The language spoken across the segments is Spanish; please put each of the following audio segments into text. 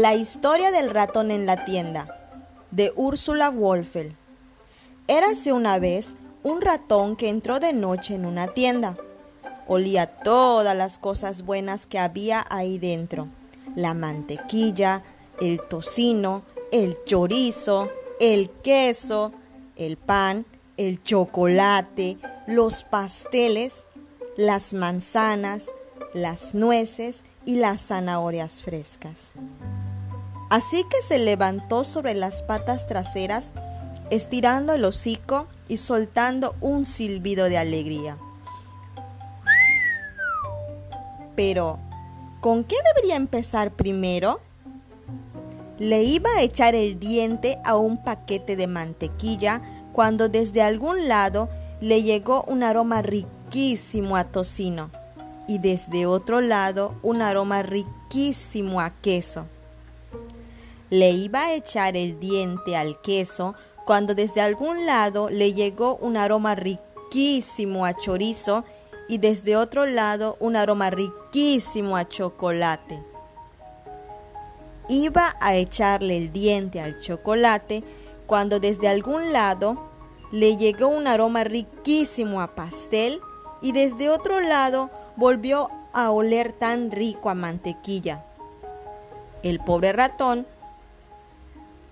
La historia del ratón en la tienda, de Úrsula Wolfel. Érase una vez un ratón que entró de noche en una tienda. Olía todas las cosas buenas que había ahí dentro. La mantequilla, el tocino, el chorizo, el queso, el pan, el chocolate, los pasteles, las manzanas, las nueces y las zanahorias frescas. Así que se levantó sobre las patas traseras, estirando el hocico y soltando un silbido de alegría. Pero, ¿con qué debería empezar primero? Le iba a echar el diente a un paquete de mantequilla cuando desde algún lado le llegó un aroma riquísimo a tocino y desde otro lado un aroma riquísimo a queso. Le iba a echar el diente al queso cuando desde algún lado le llegó un aroma riquísimo a chorizo y desde otro lado un aroma riquísimo a chocolate. Iba a echarle el diente al chocolate cuando desde algún lado le llegó un aroma riquísimo a pastel y desde otro lado volvió a oler tan rico a mantequilla. El pobre ratón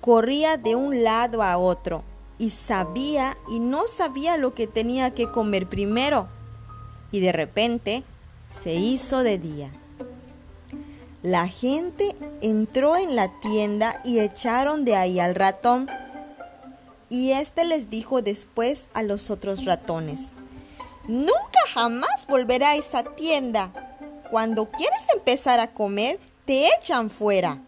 corría de un lado a otro y sabía y no sabía lo que tenía que comer primero. Y de repente se hizo de día. La gente entró en la tienda y echaron de ahí al ratón. Y éste les dijo después a los otros ratones, Nunca jamás volverá a esa tienda. Cuando quieres empezar a comer, te echan fuera.